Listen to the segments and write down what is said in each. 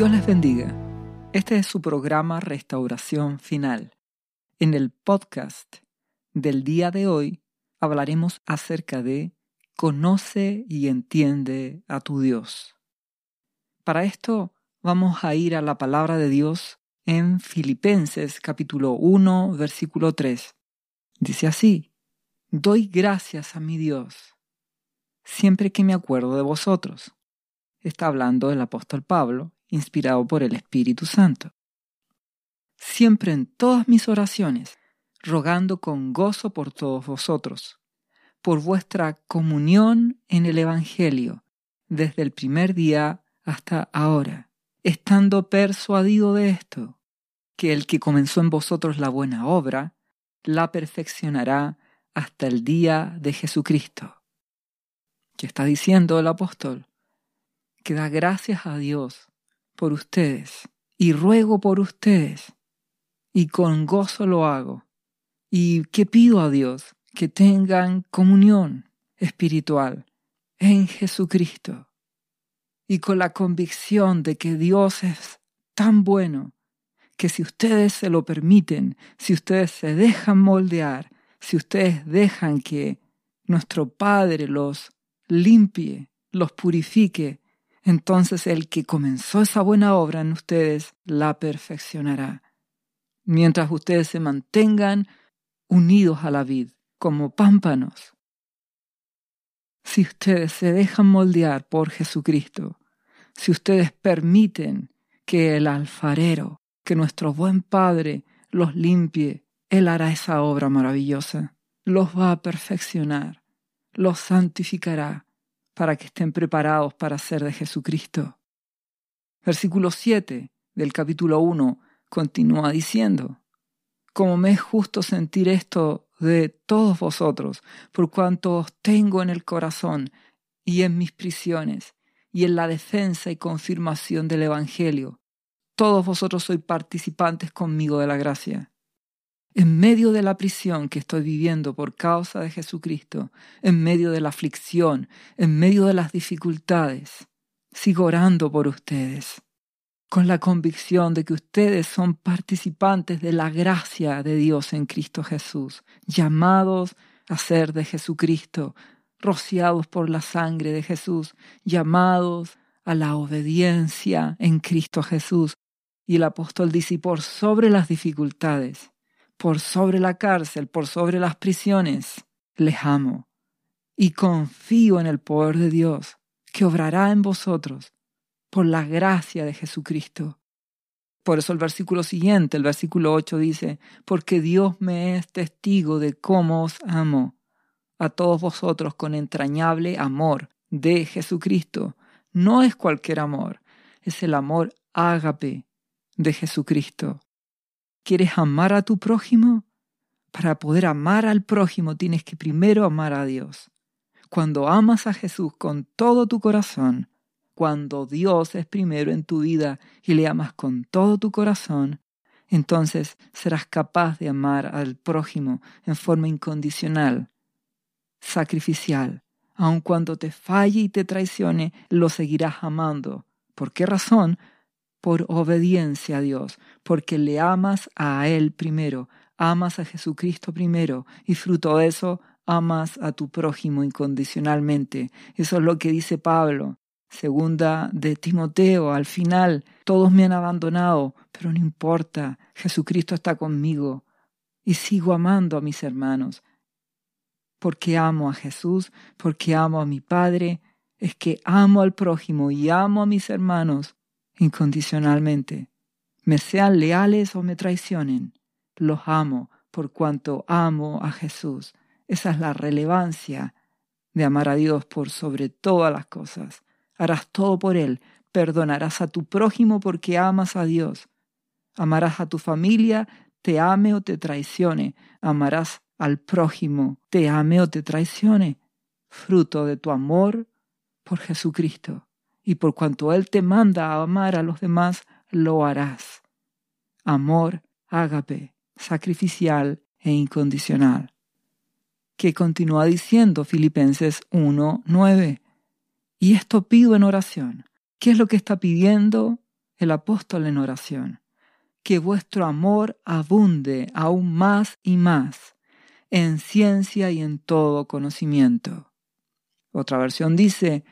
Dios les bendiga. Este es su programa Restauración Final. En el podcast del día de hoy hablaremos acerca de Conoce y entiende a tu Dios. Para esto vamos a ir a la palabra de Dios en Filipenses capítulo 1 versículo 3. Dice así, Doy gracias a mi Dios siempre que me acuerdo de vosotros. Está hablando el apóstol Pablo, inspirado por el Espíritu Santo. Siempre en todas mis oraciones, rogando con gozo por todos vosotros, por vuestra comunión en el Evangelio, desde el primer día hasta ahora, estando persuadido de esto, que el que comenzó en vosotros la buena obra, la perfeccionará hasta el día de Jesucristo. ¿Qué está diciendo el apóstol? Que da gracias a Dios por ustedes y ruego por ustedes y con gozo lo hago. Y que pido a Dios que tengan comunión espiritual en Jesucristo y con la convicción de que Dios es tan bueno que si ustedes se lo permiten, si ustedes se dejan moldear, si ustedes dejan que nuestro Padre los limpie, los purifique, entonces el que comenzó esa buena obra en ustedes la perfeccionará. Mientras ustedes se mantengan unidos a la vid, como pámpanos. Si ustedes se dejan moldear por Jesucristo, si ustedes permiten que el alfarero, que nuestro buen Padre los limpie, Él hará esa obra maravillosa, los va a perfeccionar los santificará para que estén preparados para ser de Jesucristo. Versículo 7 del capítulo 1 continúa diciendo, Como me es justo sentir esto de todos vosotros, por cuanto os tengo en el corazón y en mis prisiones, y en la defensa y confirmación del Evangelio. Todos vosotros sois participantes conmigo de la gracia en medio de la prisión que estoy viviendo por causa de Jesucristo, en medio de la aflicción, en medio de las dificultades, sigo orando por ustedes, con la convicción de que ustedes son participantes de la gracia de Dios en Cristo Jesús, llamados a ser de Jesucristo, rociados por la sangre de Jesús, llamados a la obediencia en Cristo Jesús. Y el apóstol dice, por sobre las dificultades, por sobre la cárcel, por sobre las prisiones, les amo y confío en el poder de Dios que obrará en vosotros por la gracia de Jesucristo. Por eso el versículo siguiente, el versículo 8 dice, porque Dios me es testigo de cómo os amo a todos vosotros con entrañable amor de Jesucristo. No es cualquier amor, es el amor ágape de Jesucristo. ¿Quieres amar a tu prójimo? Para poder amar al prójimo tienes que primero amar a Dios. Cuando amas a Jesús con todo tu corazón, cuando Dios es primero en tu vida y le amas con todo tu corazón, entonces serás capaz de amar al prójimo en forma incondicional, sacrificial. Aun cuando te falle y te traicione, lo seguirás amando. ¿Por qué razón? Por obediencia a Dios, porque le amas a Él primero, amas a Jesucristo primero, y fruto de eso amas a tu prójimo incondicionalmente. Eso es lo que dice Pablo. Segunda de Timoteo, al final, todos me han abandonado, pero no importa, Jesucristo está conmigo y sigo amando a mis hermanos. Porque amo a Jesús, porque amo a mi Padre, es que amo al prójimo y amo a mis hermanos incondicionalmente. Me sean leales o me traicionen, los amo por cuanto amo a Jesús. Esa es la relevancia de amar a Dios por sobre todas las cosas. Harás todo por Él, perdonarás a tu prójimo porque amas a Dios. Amarás a tu familia, te ame o te traicione. Amarás al prójimo, te ame o te traicione. Fruto de tu amor por Jesucristo y por cuanto Él te manda a amar a los demás, lo harás. Amor ágape, sacrificial e incondicional. Que continúa diciendo Filipenses 1, 9. Y esto pido en oración. ¿Qué es lo que está pidiendo el apóstol en oración, que vuestro amor abunde aún más y más en ciencia y en todo conocimiento. Otra versión dice,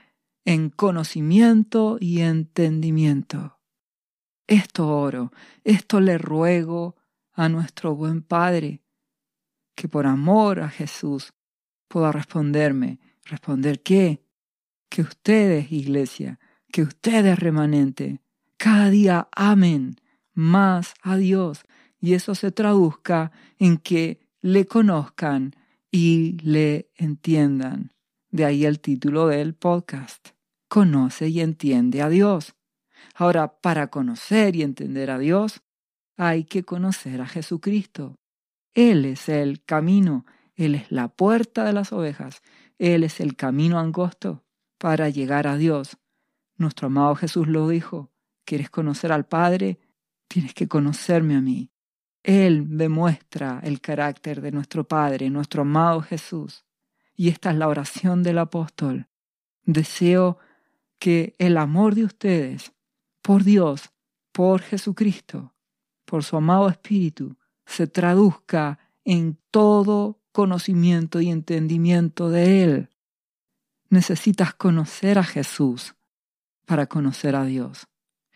en conocimiento y entendimiento. Esto oro, esto le ruego a nuestro buen Padre, que por amor a Jesús pueda responderme. ¿Responder qué? Que ustedes, iglesia, que ustedes, remanente, cada día amen más a Dios y eso se traduzca en que le conozcan y le entiendan. De ahí el título del podcast. Conoce y entiende a Dios. Ahora, para conocer y entender a Dios, hay que conocer a Jesucristo. Él es el camino, Él es la puerta de las ovejas, Él es el camino angosto para llegar a Dios. Nuestro amado Jesús lo dijo, ¿quieres conocer al Padre? Tienes que conocerme a mí. Él demuestra el carácter de nuestro Padre, nuestro amado Jesús. Y esta es la oración del apóstol. Deseo que el amor de ustedes por Dios, por Jesucristo, por su amado Espíritu, se traduzca en todo conocimiento y entendimiento de Él. Necesitas conocer a Jesús para conocer a Dios.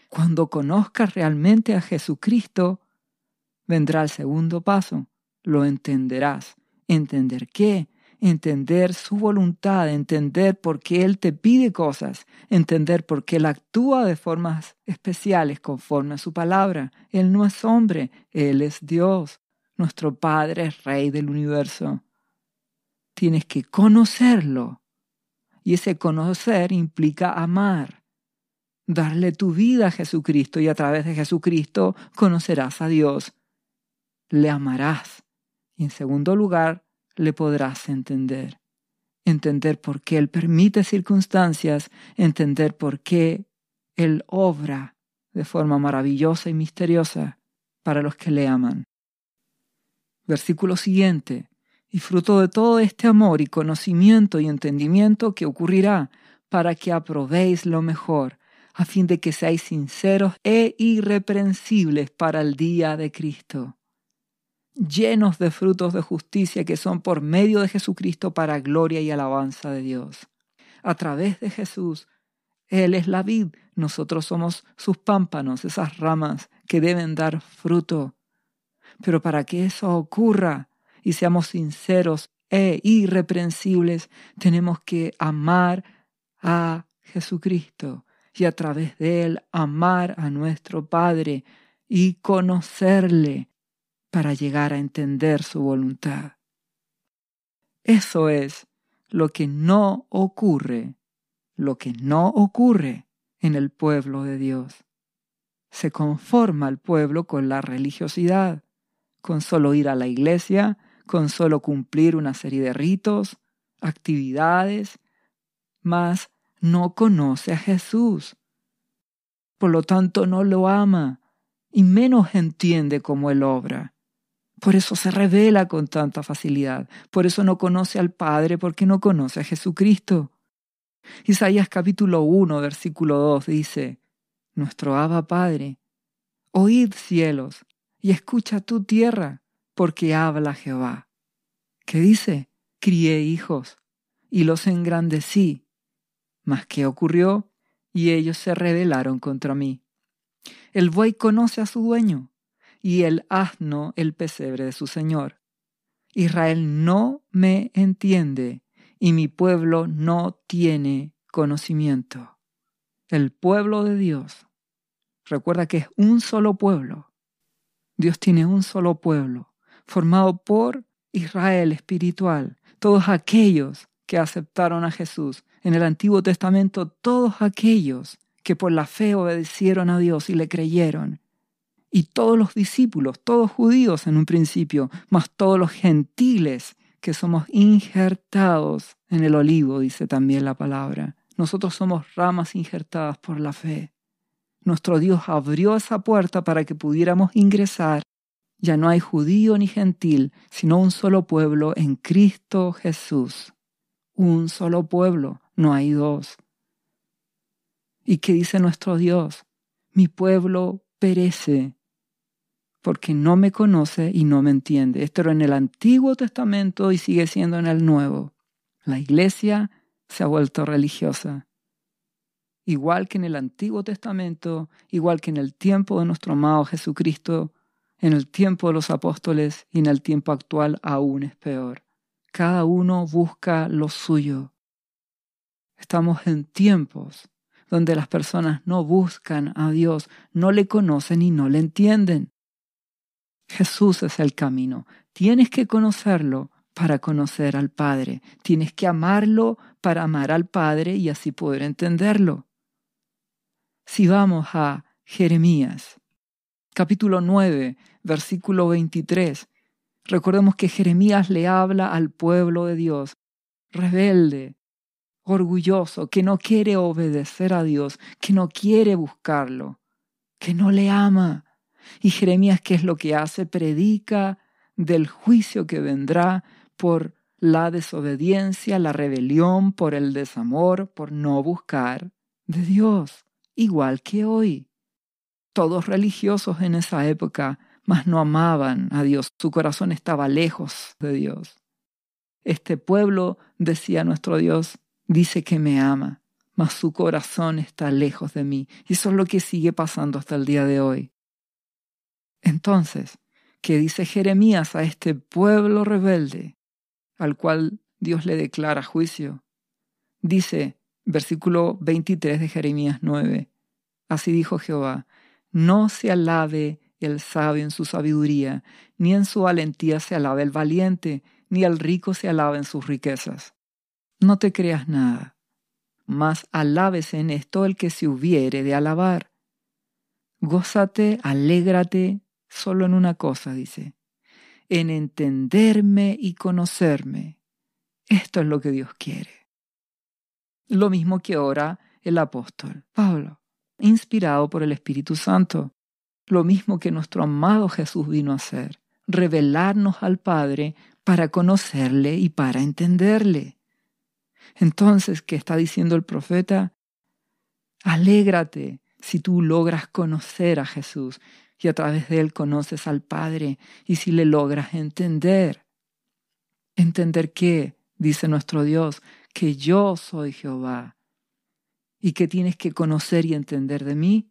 Cuando conozcas realmente a Jesucristo, vendrá el segundo paso. Lo entenderás. ¿Entender qué? Entender su voluntad, entender por qué Él te pide cosas, entender por qué Él actúa de formas especiales conforme a su palabra. Él no es hombre, Él es Dios. Nuestro Padre es Rey del universo. Tienes que conocerlo. Y ese conocer implica amar. Darle tu vida a Jesucristo y a través de Jesucristo conocerás a Dios. Le amarás. Y en segundo lugar, le podrás entender. Entender por qué Él permite circunstancias, entender por qué Él obra de forma maravillosa y misteriosa para los que le aman. Versículo siguiente. Y fruto de todo este amor y conocimiento y entendimiento que ocurrirá para que aprobéis lo mejor, a fin de que seáis sinceros e irreprensibles para el día de Cristo llenos de frutos de justicia que son por medio de Jesucristo para gloria y alabanza de Dios. A través de Jesús, Él es la vid, nosotros somos sus pámpanos, esas ramas que deben dar fruto. Pero para que eso ocurra y seamos sinceros e irreprensibles, tenemos que amar a Jesucristo y a través de Él amar a nuestro Padre y conocerle para llegar a entender su voluntad. Eso es lo que no ocurre, lo que no ocurre en el pueblo de Dios. Se conforma el pueblo con la religiosidad, con solo ir a la iglesia, con solo cumplir una serie de ritos, actividades, mas no conoce a Jesús. Por lo tanto, no lo ama y menos entiende cómo Él obra. Por eso se revela con tanta facilidad. Por eso no conoce al Padre porque no conoce a Jesucristo. Isaías capítulo 1, versículo 2 dice, Nuestro Abba Padre, oíd cielos y escucha tu tierra, porque habla Jehová. ¿Qué dice? Crié hijos y los engrandecí. Mas ¿qué ocurrió? Y ellos se rebelaron contra mí. El buey conoce a su dueño y el asno el pesebre de su Señor. Israel no me entiende y mi pueblo no tiene conocimiento. El pueblo de Dios. Recuerda que es un solo pueblo. Dios tiene un solo pueblo, formado por Israel espiritual, todos aquellos que aceptaron a Jesús. En el Antiguo Testamento, todos aquellos que por la fe obedecieron a Dios y le creyeron y todos los discípulos, todos judíos en un principio, más todos los gentiles que somos injertados en el olivo, dice también la palabra. Nosotros somos ramas injertadas por la fe. Nuestro Dios abrió esa puerta para que pudiéramos ingresar. Ya no hay judío ni gentil, sino un solo pueblo en Cristo Jesús. Un solo pueblo, no hay dos. ¿Y qué dice nuestro Dios? mi pueblo perece porque no me conoce y no me entiende. Esto era en el Antiguo Testamento y sigue siendo en el Nuevo. La iglesia se ha vuelto religiosa. Igual que en el Antiguo Testamento, igual que en el tiempo de nuestro amado Jesucristo, en el tiempo de los apóstoles y en el tiempo actual aún es peor. Cada uno busca lo suyo. Estamos en tiempos donde las personas no buscan a Dios, no le conocen y no le entienden. Jesús es el camino. Tienes que conocerlo para conocer al Padre. Tienes que amarlo para amar al Padre y así poder entenderlo. Si vamos a Jeremías, capítulo 9, versículo 23. Recordemos que Jeremías le habla al pueblo de Dios, rebelde, orgulloso, que no quiere obedecer a Dios, que no quiere buscarlo, que no le ama. Y Jeremías, ¿qué es lo que hace? Predica del juicio que vendrá por la desobediencia, la rebelión, por el desamor, por no buscar de Dios, igual que hoy. Todos religiosos en esa época mas no amaban a Dios, su corazón estaba lejos de Dios. Este pueblo, decía nuestro Dios, dice que me ama, mas su corazón está lejos de mí. Y eso es lo que sigue pasando hasta el día de hoy. Entonces, ¿qué dice Jeremías a este pueblo rebelde al cual Dios le declara juicio? Dice, versículo 23 de Jeremías 9, así dijo Jehová, no se alabe el sabio en su sabiduría, ni en su valentía se alaba el valiente, ni el rico se alaba en sus riquezas. No te creas nada, mas alábese en esto el que se hubiere de alabar. Gózate, alégrate, solo en una cosa, dice, en entenderme y conocerme. Esto es lo que Dios quiere. Lo mismo que ora el apóstol Pablo, inspirado por el Espíritu Santo lo mismo que nuestro amado Jesús vino a hacer, revelarnos al Padre para conocerle y para entenderle. Entonces, ¿qué está diciendo el profeta? Alégrate si tú logras conocer a Jesús y a través de él conoces al Padre y si le logras entender. ¿Entender qué? Dice nuestro Dios, que yo soy Jehová y que tienes que conocer y entender de mí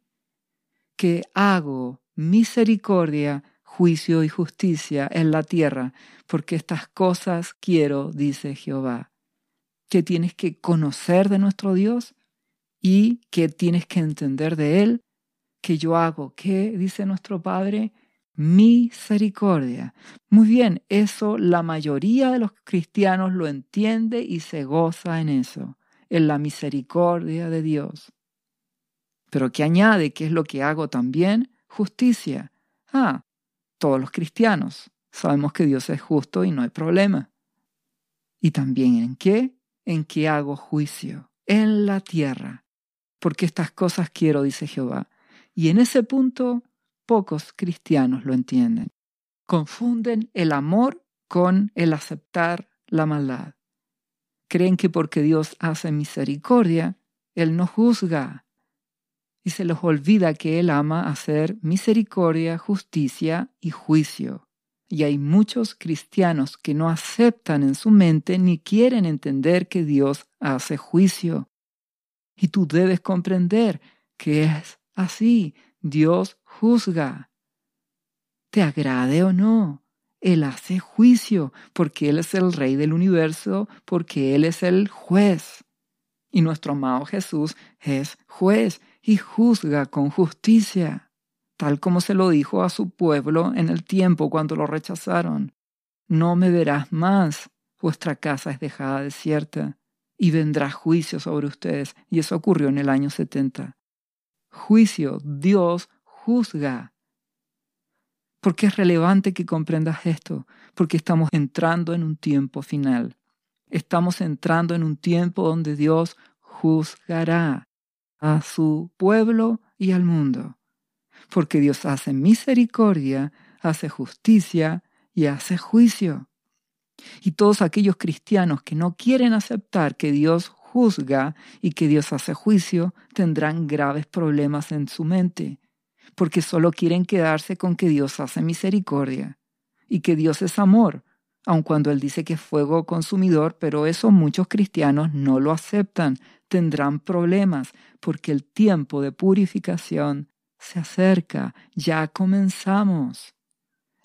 que hago misericordia, juicio y justicia en la tierra, porque estas cosas quiero, dice Jehová. Que tienes que conocer de nuestro Dios y que tienes que entender de Él, que yo hago, ¿qué dice nuestro Padre? Misericordia. Muy bien, eso la mayoría de los cristianos lo entiende y se goza en eso, en la misericordia de Dios. Pero que añade, ¿qué es lo que hago también? Justicia. Ah, todos los cristianos sabemos que Dios es justo y no hay problema. ¿Y también en qué? En que hago juicio, en la tierra. Porque estas cosas quiero, dice Jehová. Y en ese punto pocos cristianos lo entienden. Confunden el amor con el aceptar la maldad. Creen que porque Dios hace misericordia, Él no juzga, y se les olvida que Él ama hacer misericordia, justicia y juicio. Y hay muchos cristianos que no aceptan en su mente ni quieren entender que Dios hace juicio. Y tú debes comprender que es así. Dios juzga. Te agrade o no, Él hace juicio porque Él es el rey del universo, porque Él es el juez. Y nuestro amado Jesús es juez y juzga con justicia, tal como se lo dijo a su pueblo en el tiempo cuando lo rechazaron. No me verás más, vuestra casa es dejada desierta, y vendrá juicio sobre ustedes, y eso ocurrió en el año 70. Juicio, Dios juzga. ¿Por qué es relevante que comprendas esto? Porque estamos entrando en un tiempo final. Estamos entrando en un tiempo donde Dios juzgará a su pueblo y al mundo. Porque Dios hace misericordia, hace justicia y hace juicio. Y todos aquellos cristianos que no quieren aceptar que Dios juzga y que Dios hace juicio, tendrán graves problemas en su mente, porque solo quieren quedarse con que Dios hace misericordia y que Dios es amor, aun cuando Él dice que es fuego consumidor, pero eso muchos cristianos no lo aceptan, tendrán problemas, porque el tiempo de purificación se acerca, ya comenzamos.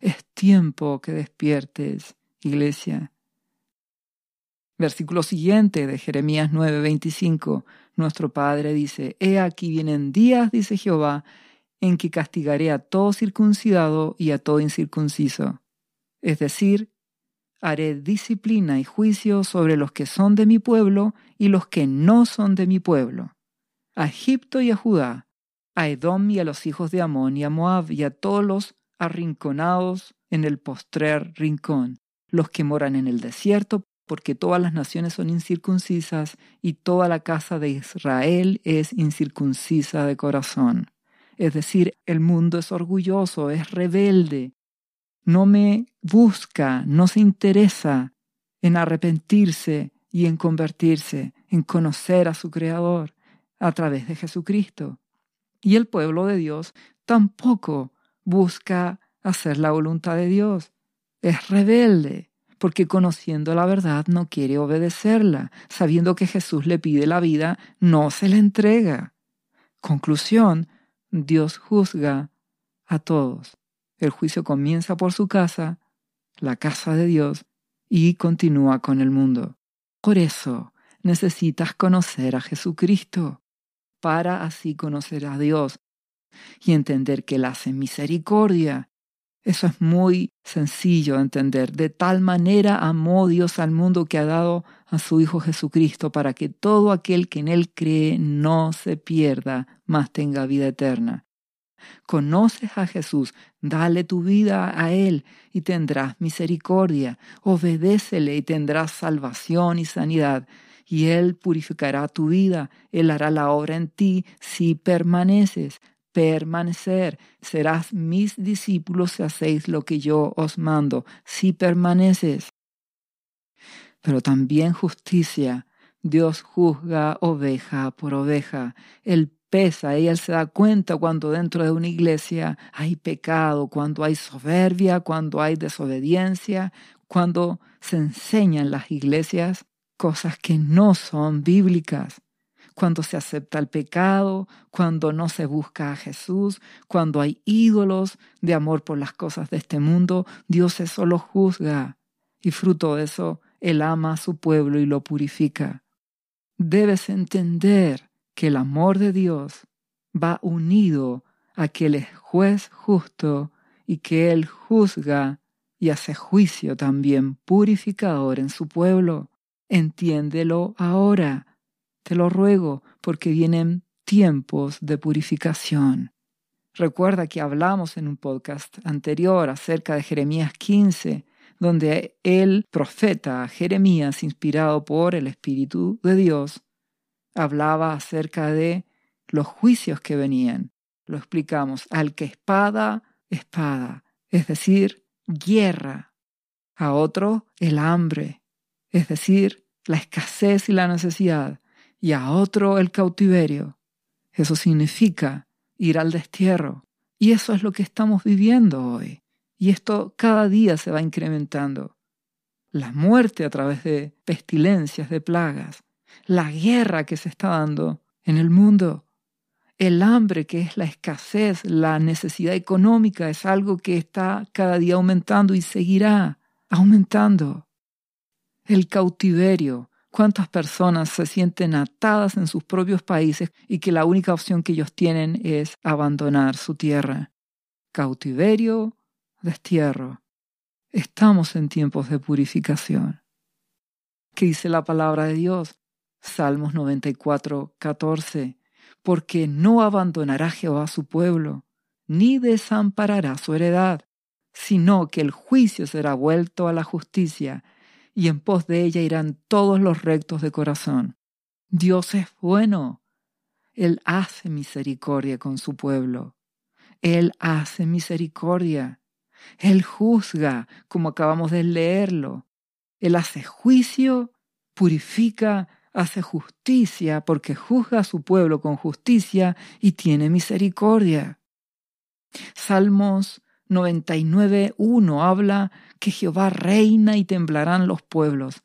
Es tiempo que despiertes, iglesia. Versículo siguiente de Jeremías 9:25. Nuestro Padre dice, He aquí vienen días, dice Jehová, en que castigaré a todo circuncidado y a todo incircunciso. Es decir, haré disciplina y juicio sobre los que son de mi pueblo y los que no son de mi pueblo. A Egipto y a Judá, a Edom y a los hijos de Amón y a Moab y a todos los arrinconados en el postrer rincón, los que moran en el desierto porque todas las naciones son incircuncisas y toda la casa de Israel es incircuncisa de corazón. Es decir, el mundo es orgulloso, es rebelde, no me busca, no se interesa en arrepentirse y en convertirse, en conocer a su Creador a través de Jesucristo. Y el pueblo de Dios tampoco busca hacer la voluntad de Dios. Es rebelde, porque conociendo la verdad no quiere obedecerla, sabiendo que Jesús le pide la vida, no se la entrega. Conclusión, Dios juzga a todos. El juicio comienza por su casa, la casa de Dios, y continúa con el mundo. Por eso necesitas conocer a Jesucristo, para así conocer a Dios y entender que Él hace misericordia eso es muy sencillo de entender. De tal manera amó Dios al mundo que ha dado a su Hijo Jesucristo para que todo aquel que en Él cree no se pierda, mas tenga vida eterna. Conoces a Jesús, dale tu vida a Él y tendrás misericordia. Obedécele y tendrás salvación y sanidad. Y Él purificará tu vida, Él hará la obra en ti si permaneces permanecer. Serás mis discípulos si hacéis lo que yo os mando, si permaneces. Pero también justicia. Dios juzga oveja por oveja. Él pesa y él se da cuenta cuando dentro de una iglesia hay pecado, cuando hay soberbia, cuando hay desobediencia, cuando se enseñan las iglesias cosas que no son bíblicas cuando se acepta el pecado, cuando no se busca a Jesús, cuando hay ídolos de amor por las cosas de este mundo, Dios eso lo juzga y fruto de eso Él ama a su pueblo y lo purifica. Debes entender que el amor de Dios va unido a que Él es juez justo y que Él juzga y hace juicio también purificador en su pueblo. Entiéndelo ahora te lo ruego, porque vienen tiempos de purificación. Recuerda que hablamos en un podcast anterior acerca de Jeremías 15, donde el profeta Jeremías, inspirado por el Espíritu de Dios, hablaba acerca de los juicios que venían. Lo explicamos, al que espada, espada, es decir, guerra. A otro, el hambre, es decir, la escasez y la necesidad y a otro el cautiverio. Eso significa ir al destierro. Y eso es lo que estamos viviendo hoy. Y esto cada día se va incrementando. La muerte a través de pestilencias, de plagas. La guerra que se está dando en el mundo. El hambre, que es la escasez, la necesidad económica, es algo que está cada día aumentando y seguirá aumentando. El cautiverio, cuántas personas se sienten atadas en sus propios países y que la única opción que ellos tienen es abandonar su tierra. Cautiverio, destierro. Estamos en tiempos de purificación. ¿Qué dice la palabra de Dios? Salmos 94, 14. Porque no abandonará Jehová su pueblo, ni desamparará su heredad, sino que el juicio será vuelto a la justicia y en pos de ella irán todos los rectos de corazón. Dios es bueno. Él hace misericordia con su pueblo. Él hace misericordia. Él juzga, como acabamos de leerlo. Él hace juicio, purifica hace justicia porque juzga a su pueblo con justicia y tiene misericordia. Salmos 99.1 habla que Jehová reina y temblarán los pueblos.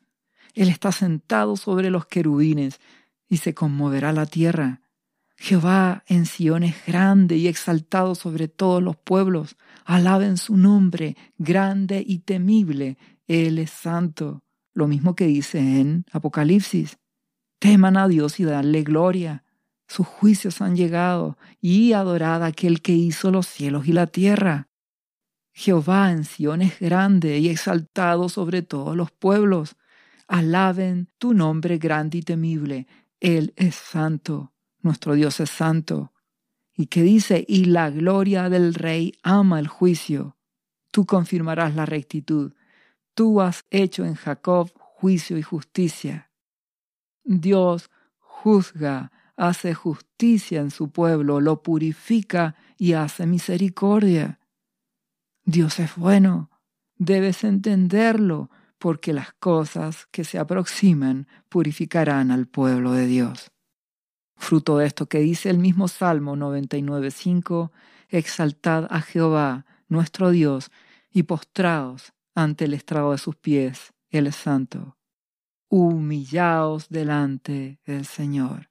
Él está sentado sobre los querubines y se conmoverá la tierra. Jehová en Sion es grande y exaltado sobre todos los pueblos. Alaben su nombre, grande y temible. Él es santo. Lo mismo que dice en Apocalipsis. Teman a Dios y danle gloria. Sus juicios han llegado y adorad a aquel que hizo los cielos y la tierra. Jehová en Sion es grande y exaltado sobre todos los pueblos. Alaben tu nombre grande y temible. Él es santo. Nuestro Dios es santo. Y que dice, y la gloria del rey ama el juicio. Tú confirmarás la rectitud. Tú has hecho en Jacob juicio y justicia. Dios juzga, hace justicia en su pueblo, lo purifica y hace misericordia. Dios es bueno, debes entenderlo, porque las cosas que se aproximan purificarán al pueblo de Dios. Fruto de esto que dice el mismo Salmo 99.5, exaltad a Jehová, nuestro Dios, y postraos ante el estrado de sus pies, es santo humillaos delante del Señor.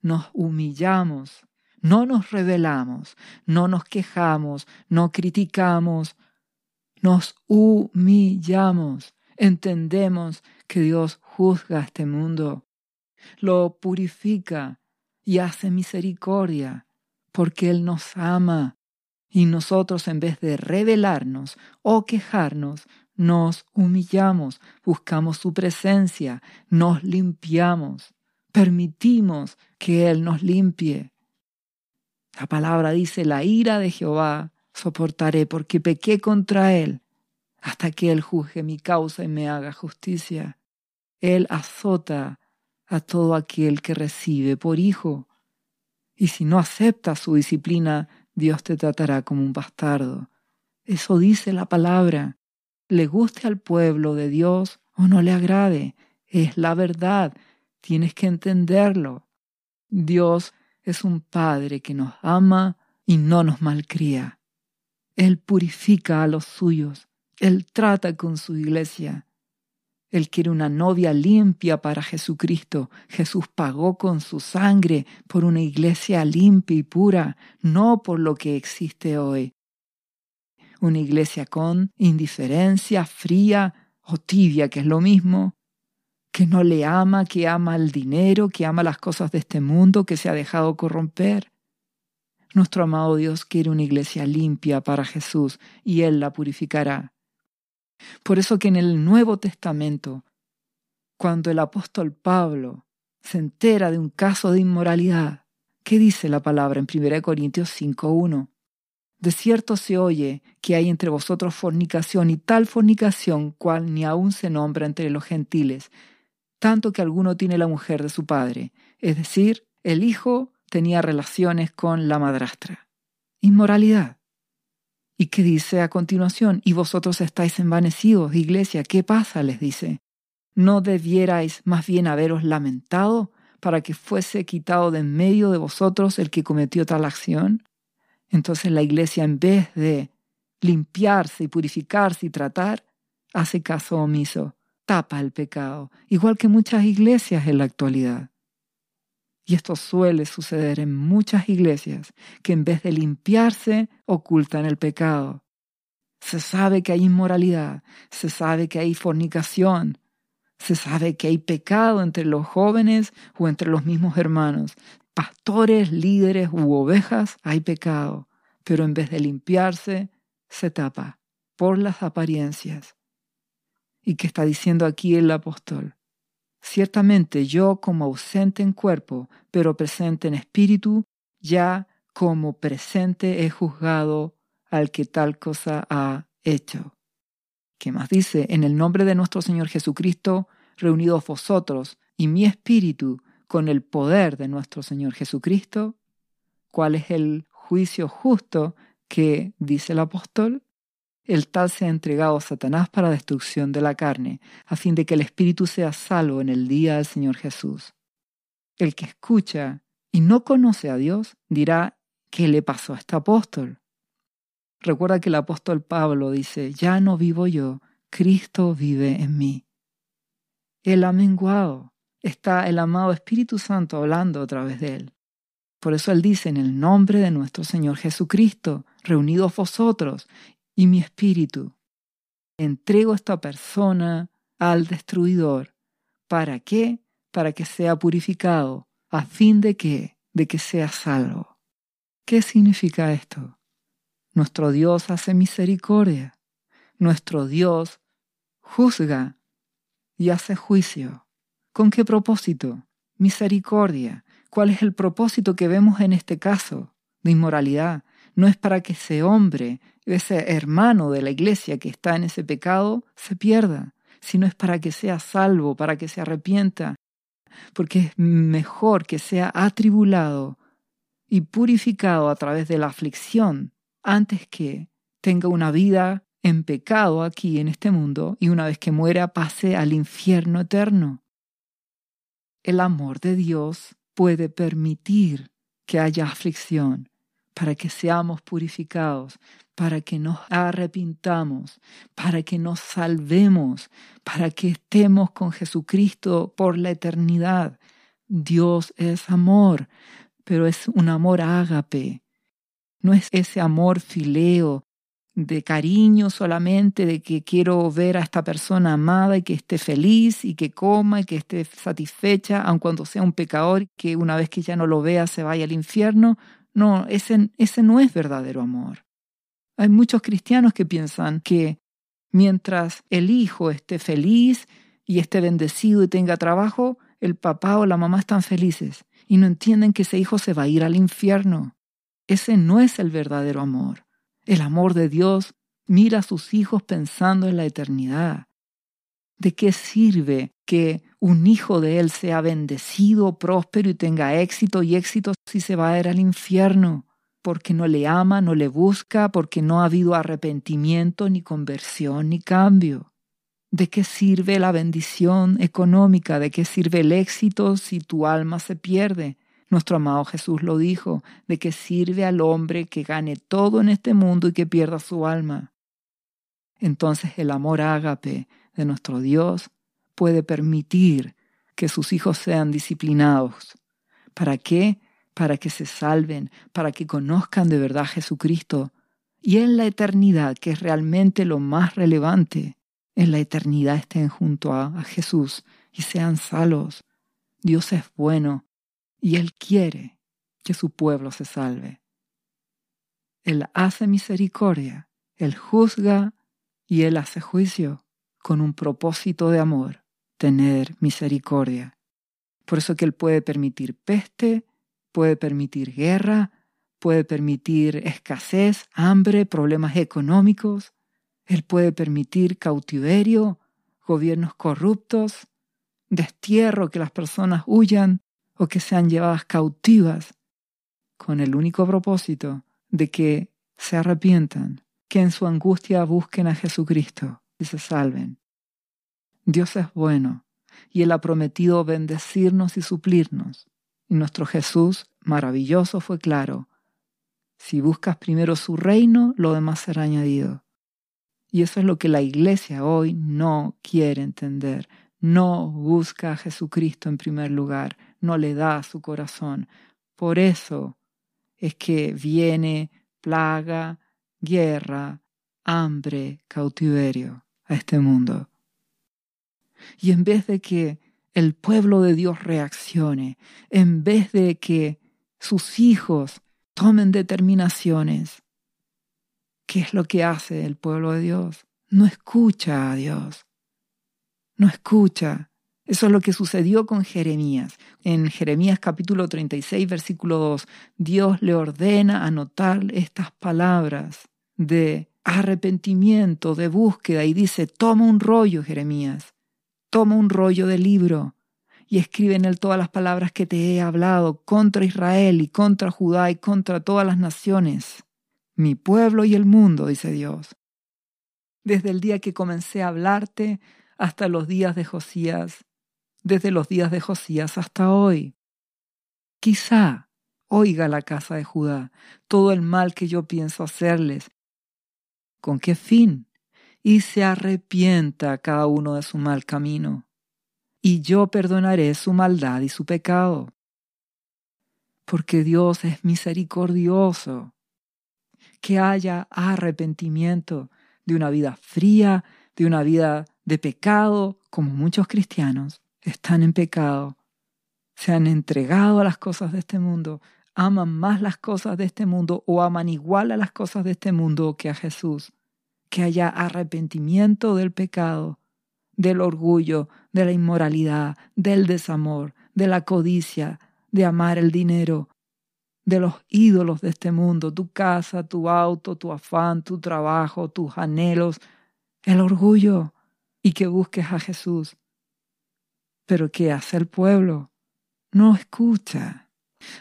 Nos humillamos, no nos rebelamos, no nos quejamos, no criticamos, nos humillamos. Entendemos que Dios juzga este mundo, lo purifica y hace misericordia, porque Él nos ama. Y nosotros en vez de rebelarnos o quejarnos, nos humillamos, buscamos su presencia, nos limpiamos, permitimos que Él nos limpie. La palabra dice, la ira de Jehová soportaré porque pequé contra Él hasta que Él juzgue mi causa y me haga justicia. Él azota a todo aquel que recibe por hijo. Y si no aceptas su disciplina, Dios te tratará como un bastardo. Eso dice la palabra le guste al pueblo de Dios o no le agrade. Es la verdad. Tienes que entenderlo. Dios es un Padre que nos ama y no nos malcría. Él purifica a los suyos. Él trata con su iglesia. Él quiere una novia limpia para Jesucristo. Jesús pagó con su sangre por una iglesia limpia y pura, no por lo que existe hoy una iglesia con indiferencia, fría o tibia, que es lo mismo, que no le ama, que ama el dinero, que ama las cosas de este mundo, que se ha dejado corromper. Nuestro amado Dios quiere una iglesia limpia para Jesús y Él la purificará. Por eso que en el Nuevo Testamento, cuando el apóstol Pablo se entera de un caso de inmoralidad, ¿qué dice la palabra en 1 Corintios 5.1? De cierto se oye que hay entre vosotros fornicación y tal fornicación cual ni aun se nombra entre los gentiles, tanto que alguno tiene la mujer de su padre, es decir, el hijo tenía relaciones con la madrastra. Inmoralidad. ¿Y qué dice a continuación? Y vosotros estáis envanecidos, iglesia, ¿qué pasa? les dice. ¿No debierais más bien haberos lamentado para que fuese quitado de en medio de vosotros el que cometió tal acción? Entonces la iglesia en vez de limpiarse y purificarse y tratar, hace caso omiso, tapa el pecado, igual que muchas iglesias en la actualidad. Y esto suele suceder en muchas iglesias que en vez de limpiarse ocultan el pecado. Se sabe que hay inmoralidad, se sabe que hay fornicación, se sabe que hay pecado entre los jóvenes o entre los mismos hermanos, pastores, líderes u ovejas hay pecado, pero en vez de limpiarse, se tapa por las apariencias. ¿Y qué está diciendo aquí el apóstol? Ciertamente yo como ausente en cuerpo, pero presente en espíritu, ya como presente he juzgado al que tal cosa ha hecho. ¿Qué más dice? En el nombre de nuestro Señor Jesucristo, reunidos vosotros y mi espíritu, con el poder de nuestro Señor Jesucristo, cuál es el juicio justo que dice el apóstol, el tal sea entregado a Satanás para destrucción de la carne, a fin de que el espíritu sea salvo en el día del Señor Jesús. El que escucha y no conoce a Dios dirá, ¿qué le pasó a este apóstol? Recuerda que el apóstol Pablo dice, ya no vivo yo, Cristo vive en mí. Él ha menguado, está el amado Espíritu Santo hablando a través de él. Por eso él dice, en el nombre de nuestro Señor Jesucristo, reunidos vosotros y mi espíritu, entrego esta persona al destruidor. ¿Para qué? Para que sea purificado, a fin de que, de que sea salvo. ¿Qué significa esto? Nuestro Dios hace misericordia. Nuestro Dios juzga y hace juicio. ¿Con qué propósito? Misericordia. ¿Cuál es el propósito que vemos en este caso de inmoralidad? No es para que ese hombre, ese hermano de la iglesia que está en ese pecado, se pierda, sino es para que sea salvo, para que se arrepienta, porque es mejor que sea atribulado y purificado a través de la aflicción antes que tenga una vida en pecado aquí en este mundo y una vez que muera pase al infierno eterno. El amor de Dios puede permitir que haya aflicción para que seamos purificados, para que nos arrepintamos, para que nos salvemos, para que estemos con Jesucristo por la eternidad. Dios es amor, pero es un amor ágape. No es ese amor fileo de cariño solamente, de que quiero ver a esta persona amada y que esté feliz y que coma y que esté satisfecha, aun cuando sea un pecador, que una vez que ya no lo vea se vaya al infierno. No, ese, ese no es verdadero amor. Hay muchos cristianos que piensan que mientras el hijo esté feliz y esté bendecido y tenga trabajo, el papá o la mamá están felices y no entienden que ese hijo se va a ir al infierno. Ese no es el verdadero amor. El amor de Dios mira a sus hijos pensando en la eternidad. ¿De qué sirve que un hijo de Él sea bendecido, próspero y tenga éxito y éxito si se va a ir al infierno? Porque no le ama, no le busca, porque no ha habido arrepentimiento, ni conversión, ni cambio. ¿De qué sirve la bendición económica? ¿De qué sirve el éxito si tu alma se pierde? Nuestro amado Jesús lo dijo, de que sirve al hombre que gane todo en este mundo y que pierda su alma. Entonces el amor ágape de nuestro Dios puede permitir que sus hijos sean disciplinados. ¿Para qué? Para que se salven, para que conozcan de verdad a Jesucristo. Y en la eternidad, que es realmente lo más relevante, en la eternidad estén junto a, a Jesús y sean salvos. Dios es bueno y Él quiere que su pueblo se salve. Él hace misericordia, Él juzga y Él hace juicio con un propósito de amor, tener misericordia. Por eso que Él puede permitir peste, puede permitir guerra, puede permitir escasez, hambre, problemas económicos, Él puede permitir cautiverio, gobiernos corruptos, destierro, que las personas huyan, o que sean llevadas cautivas con el único propósito de que se arrepientan, que en su angustia busquen a Jesucristo y se salven. Dios es bueno y Él ha prometido bendecirnos y suplirnos. Y nuestro Jesús maravilloso fue claro. Si buscas primero su reino, lo demás será añadido. Y eso es lo que la iglesia hoy no quiere entender. No busca a Jesucristo en primer lugar no le da su corazón. Por eso es que viene plaga, guerra, hambre, cautiverio a este mundo. Y en vez de que el pueblo de Dios reaccione, en vez de que sus hijos tomen determinaciones, ¿qué es lo que hace el pueblo de Dios? No escucha a Dios. No escucha. Eso es lo que sucedió con Jeremías. En Jeremías capítulo 36, versículo 2, Dios le ordena anotar estas palabras de arrepentimiento, de búsqueda, y dice, toma un rollo, Jeremías, toma un rollo de libro y escribe en él todas las palabras que te he hablado contra Israel y contra Judá y contra todas las naciones, mi pueblo y el mundo, dice Dios. desde el día que comencé a hablarte hasta los días de Josías, desde los días de Josías hasta hoy. Quizá oiga la casa de Judá todo el mal que yo pienso hacerles. ¿Con qué fin? Y se arrepienta cada uno de su mal camino. Y yo perdonaré su maldad y su pecado. Porque Dios es misericordioso. Que haya arrepentimiento de una vida fría, de una vida de pecado, como muchos cristianos están en pecado, se han entregado a las cosas de este mundo, aman más las cosas de este mundo o aman igual a las cosas de este mundo que a Jesús. Que haya arrepentimiento del pecado, del orgullo, de la inmoralidad, del desamor, de la codicia, de amar el dinero, de los ídolos de este mundo, tu casa, tu auto, tu afán, tu trabajo, tus anhelos, el orgullo, y que busques a Jesús. Pero ¿qué hace el pueblo? No escucha.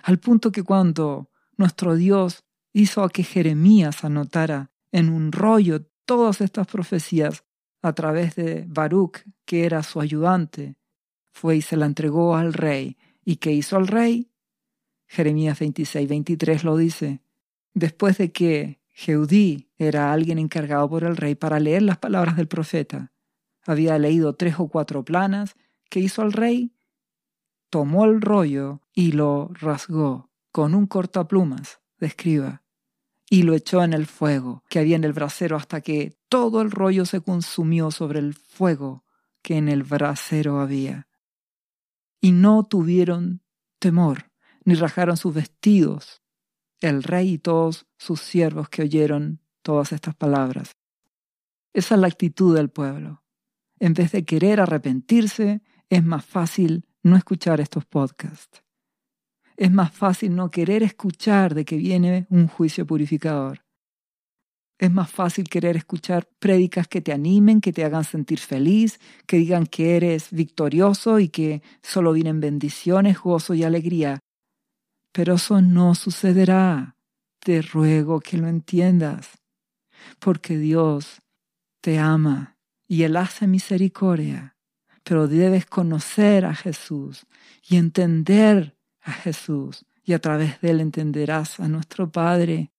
Al punto que cuando nuestro Dios hizo que Jeremías anotara en un rollo todas estas profecías a través de Baruch, que era su ayudante, fue y se la entregó al rey. ¿Y qué hizo el rey? Jeremías 26, 23 lo dice. Después de que Jeudí era alguien encargado por el rey para leer las palabras del profeta, había leído tres o cuatro planas, ¿qué hizo el rey? tomó el rollo y lo rasgó con un cortaplumas de escriba y lo echó en el fuego que había en el brasero hasta que todo el rollo se consumió sobre el fuego que en el brasero había. Y no tuvieron temor, ni rajaron sus vestidos, el rey y todos sus siervos que oyeron todas estas palabras. Esa es la actitud del pueblo. En vez de querer arrepentirse, es más fácil no escuchar estos podcasts. Es más fácil no querer escuchar de que viene un juicio purificador. Es más fácil querer escuchar prédicas que te animen, que te hagan sentir feliz, que digan que eres victorioso y que solo vienen bendiciones, gozo y alegría. Pero eso no sucederá. Te ruego que lo entiendas, porque Dios te ama y Él hace misericordia pero debes conocer a Jesús y entender a Jesús. Y a través de él entenderás a nuestro Padre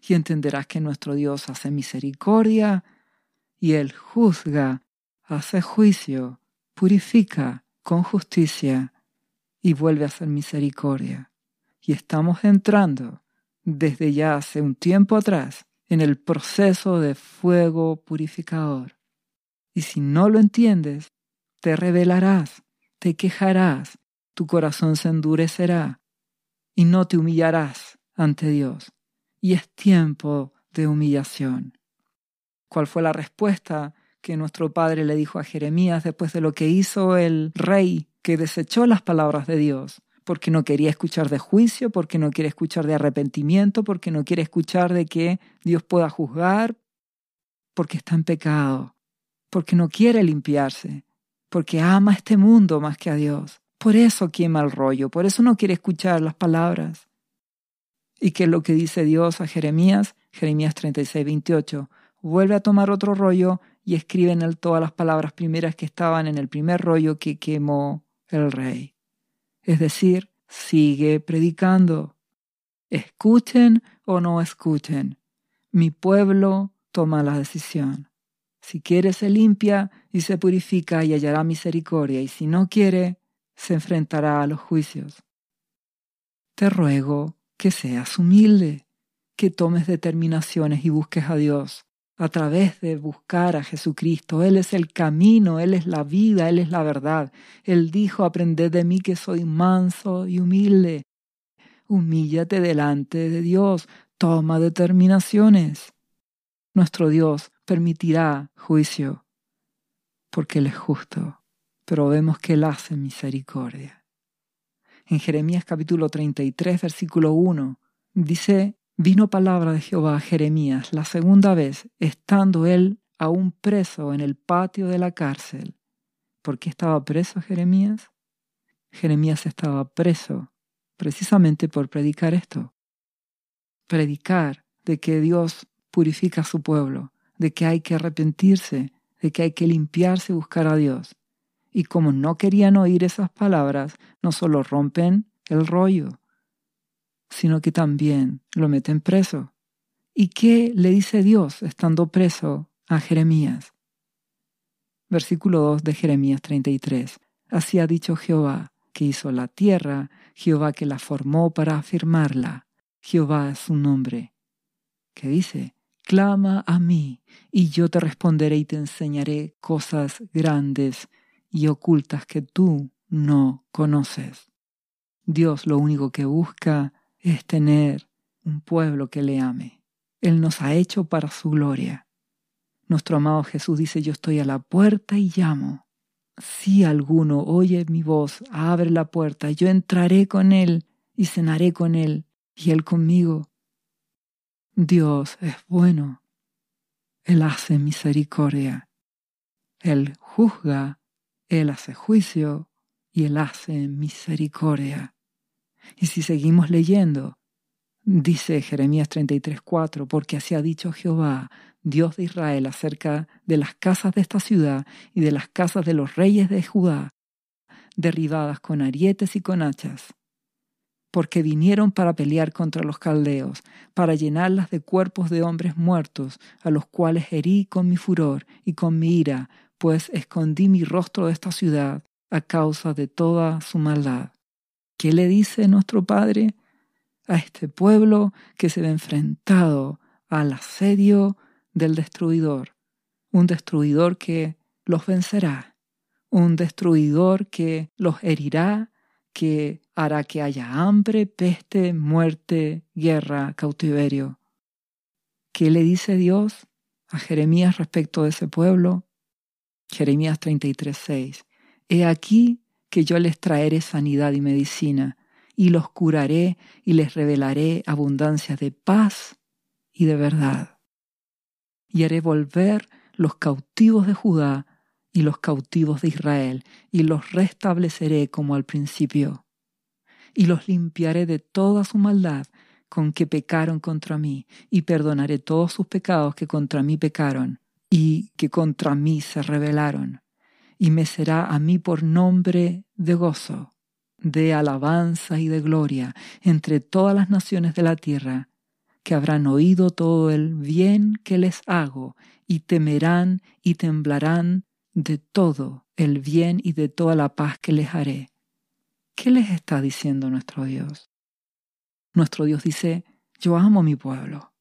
y entenderás que nuestro Dios hace misericordia y él juzga, hace juicio, purifica con justicia y vuelve a hacer misericordia. Y estamos entrando desde ya hace un tiempo atrás en el proceso de fuego purificador. Y si no lo entiendes, te rebelarás, te quejarás, tu corazón se endurecerá y no te humillarás ante Dios. Y es tiempo de humillación. ¿Cuál fue la respuesta que nuestro padre le dijo a Jeremías después de lo que hizo el rey que desechó las palabras de Dios? Porque no quería escuchar de juicio, porque no quiere escuchar de arrepentimiento, porque no quiere escuchar de que Dios pueda juzgar, porque está en pecado, porque no quiere limpiarse, porque ama este mundo más que a Dios. Por eso quema el rollo, por eso no quiere escuchar las palabras. ¿Y qué es lo que dice Dios a Jeremías? Jeremías 36, 28. Vuelve a tomar otro rollo y escribe en él todas las palabras primeras que estaban en el primer rollo que quemó el rey. Es decir, sigue predicando. Escuchen o no escuchen. Mi pueblo toma la decisión. Si quiere se limpia y se purifica y hallará misericordia, y si no quiere, se enfrentará a los juicios. Te ruego que seas humilde, que tomes determinaciones y busques a Dios a través de buscar a Jesucristo. Él es el camino, Él es la vida, Él es la verdad. Él dijo, aprended de mí que soy manso y humilde. Humíllate delante de Dios, toma determinaciones. Nuestro Dios permitirá juicio, porque Él es justo, pero vemos que Él hace misericordia. En Jeremías capítulo 33, versículo 1, dice, vino palabra de Jehová a Jeremías la segunda vez, estando él aún preso en el patio de la cárcel. ¿Por qué estaba preso Jeremías? Jeremías estaba preso precisamente por predicar esto. Predicar de que Dios purifica a su pueblo, de que hay que arrepentirse, de que hay que limpiarse y buscar a Dios. Y como no querían oír esas palabras, no solo rompen el rollo, sino que también lo meten preso. ¿Y qué le dice Dios estando preso a Jeremías? Versículo 2 de Jeremías 33. Así ha dicho Jehová, que hizo la tierra, Jehová que la formó para afirmarla. Jehová es su nombre. ¿Qué dice? Clama a mí, y yo te responderé y te enseñaré cosas grandes y ocultas que tú no conoces. Dios lo único que busca es tener un pueblo que le ame. Él nos ha hecho para su gloria. Nuestro amado Jesús dice, yo estoy a la puerta y llamo. Si alguno oye mi voz, abre la puerta, yo entraré con él y cenaré con él y él conmigo. Dios es bueno. Él hace misericordia. Él juzga, Él hace juicio y Él hace misericordia. Y si seguimos leyendo, dice Jeremías 33:4, porque así ha dicho Jehová, Dios de Israel, acerca de las casas de esta ciudad y de las casas de los reyes de Judá, derribadas con arietes y con hachas porque vinieron para pelear contra los caldeos, para llenarlas de cuerpos de hombres muertos, a los cuales herí con mi furor y con mi ira, pues escondí mi rostro de esta ciudad a causa de toda su maldad. ¿Qué le dice nuestro Padre a este pueblo que se ve enfrentado al asedio del destruidor? Un destruidor que los vencerá, un destruidor que los herirá que hará que haya hambre, peste, muerte, guerra, cautiverio. ¿Qué le dice Dios a Jeremías respecto de ese pueblo? Jeremías 33:6. He aquí que yo les traeré sanidad y medicina, y los curaré y les revelaré abundancia de paz y de verdad. Y haré volver los cautivos de Judá y los cautivos de Israel, y los restableceré como al principio, y los limpiaré de toda su maldad con que pecaron contra mí, y perdonaré todos sus pecados que contra mí pecaron, y que contra mí se rebelaron, y me será a mí por nombre de gozo, de alabanza y de gloria entre todas las naciones de la tierra, que habrán oído todo el bien que les hago, y temerán y temblarán de todo el bien y de toda la paz que les haré. ¿Qué les está diciendo nuestro Dios? Nuestro Dios dice, yo amo mi pueblo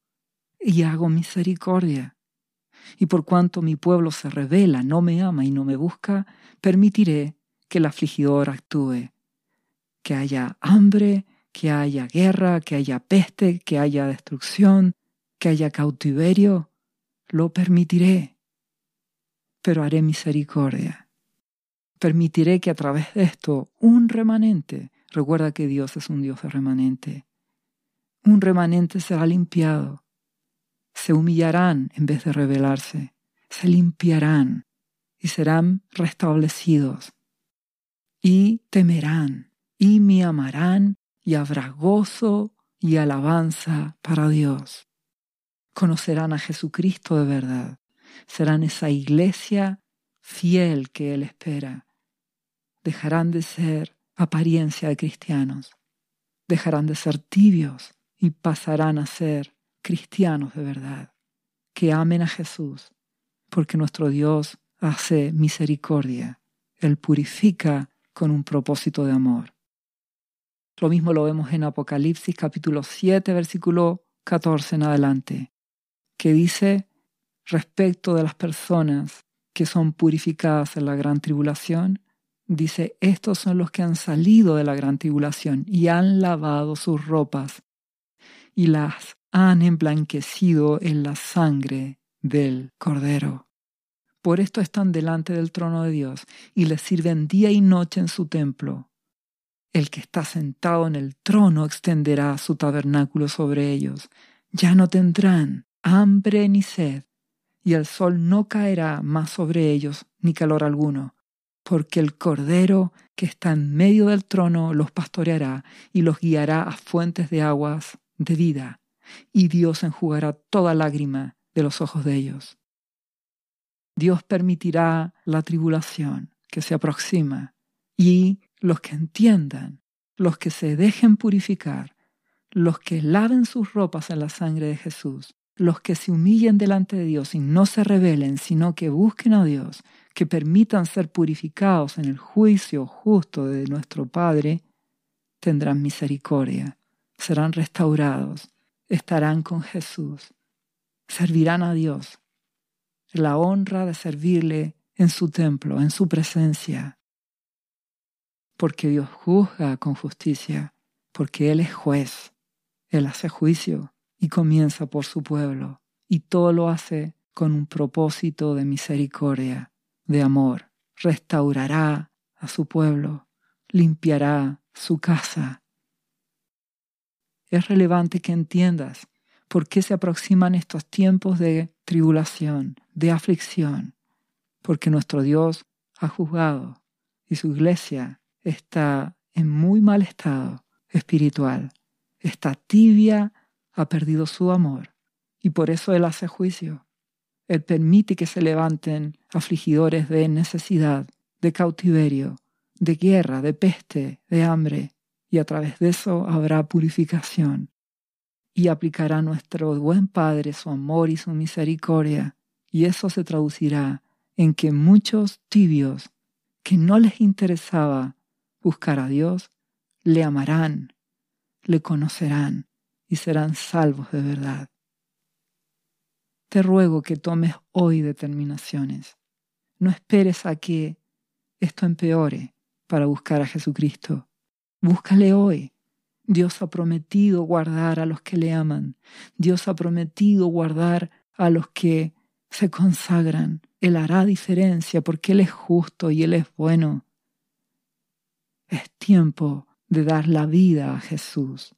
y hago misericordia. Y por cuanto mi pueblo se revela, no me ama y no me busca, permitiré que el afligidor actúe, que haya hambre, que haya guerra, que haya peste, que haya destrucción, que haya cautiverio, lo permitiré pero haré misericordia. Permitiré que a través de esto un remanente, recuerda que Dios es un Dios de remanente, un remanente será limpiado. Se humillarán en vez de rebelarse, se limpiarán y serán restablecidos. Y temerán y me amarán y habrá gozo y alabanza para Dios. Conocerán a Jesucristo de verdad serán esa iglesia fiel que Él espera. Dejarán de ser apariencia de cristianos, dejarán de ser tibios y pasarán a ser cristianos de verdad, que amen a Jesús, porque nuestro Dios hace misericordia, Él purifica con un propósito de amor. Lo mismo lo vemos en Apocalipsis capítulo 7, versículo 14 en adelante, que dice, respecto de las personas que son purificadas en la gran tribulación, dice, estos son los que han salido de la gran tribulación y han lavado sus ropas y las han emblanquecido en la sangre del Cordero. Por esto están delante del trono de Dios y les sirven día y noche en su templo. El que está sentado en el trono extenderá su tabernáculo sobre ellos. Ya no tendrán hambre ni sed, y el sol no caerá más sobre ellos, ni calor alguno, porque el Cordero que está en medio del trono los pastoreará y los guiará a fuentes de aguas de vida, y Dios enjugará toda lágrima de los ojos de ellos. Dios permitirá la tribulación que se aproxima y los que entiendan, los que se dejen purificar, los que laven sus ropas en la sangre de Jesús, los que se humillen delante de Dios y no se rebelen, sino que busquen a Dios, que permitan ser purificados en el juicio justo de nuestro Padre, tendrán misericordia, serán restaurados, estarán con Jesús, servirán a Dios, la honra de servirle en su templo, en su presencia, porque Dios juzga con justicia, porque Él es juez, Él hace juicio y comienza por su pueblo, y todo lo hace con un propósito de misericordia, de amor. Restaurará a su pueblo, limpiará su casa. Es relevante que entiendas por qué se aproximan estos tiempos de tribulación, de aflicción, porque nuestro Dios ha juzgado y su iglesia está en muy mal estado espiritual, está tibia ha perdido su amor y por eso Él hace juicio. Él permite que se levanten afligidores de necesidad, de cautiverio, de guerra, de peste, de hambre, y a través de eso habrá purificación. Y aplicará nuestro buen Padre su amor y su misericordia, y eso se traducirá en que muchos tibios que no les interesaba buscar a Dios, le amarán, le conocerán y serán salvos de verdad. Te ruego que tomes hoy determinaciones. No esperes a que esto empeore para buscar a Jesucristo. Búscale hoy. Dios ha prometido guardar a los que le aman. Dios ha prometido guardar a los que se consagran. Él hará diferencia porque Él es justo y Él es bueno. Es tiempo de dar la vida a Jesús.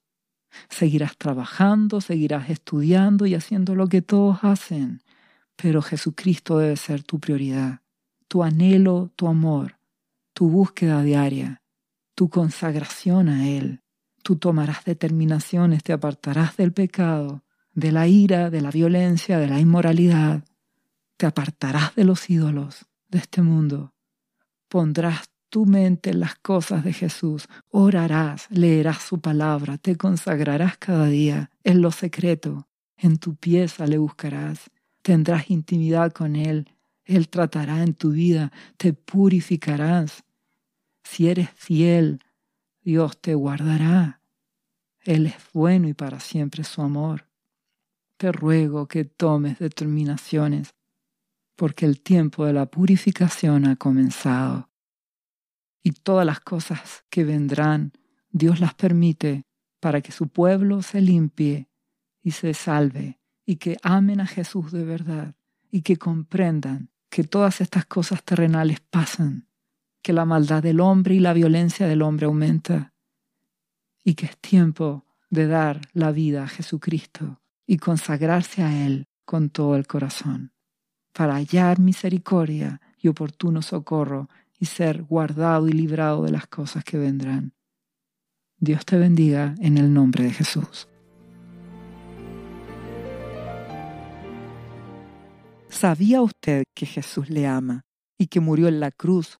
Seguirás trabajando, seguirás estudiando y haciendo lo que todos hacen, pero Jesucristo debe ser tu prioridad, tu anhelo, tu amor, tu búsqueda diaria, tu consagración a Él. Tú tomarás determinaciones, te apartarás del pecado, de la ira, de la violencia, de la inmoralidad. Te apartarás de los ídolos de este mundo. Pondrás tu mente en las cosas de Jesús, orarás, leerás su palabra, te consagrarás cada día en lo secreto, en tu pieza le buscarás, tendrás intimidad con Él, Él tratará en tu vida, te purificarás. Si eres fiel, Dios te guardará. Él es bueno y para siempre su amor. Te ruego que tomes determinaciones, porque el tiempo de la purificación ha comenzado y todas las cosas que vendrán, Dios las permite para que su pueblo se limpie y se salve y que amen a Jesús de verdad y que comprendan que todas estas cosas terrenales pasan, que la maldad del hombre y la violencia del hombre aumenta y que es tiempo de dar la vida a Jesucristo y consagrarse a Él con todo el corazón, para hallar misericordia y oportuno socorro y ser guardado y librado de las cosas que vendrán. Dios te bendiga en el nombre de Jesús. ¿Sabía usted que Jesús le ama y que murió en la cruz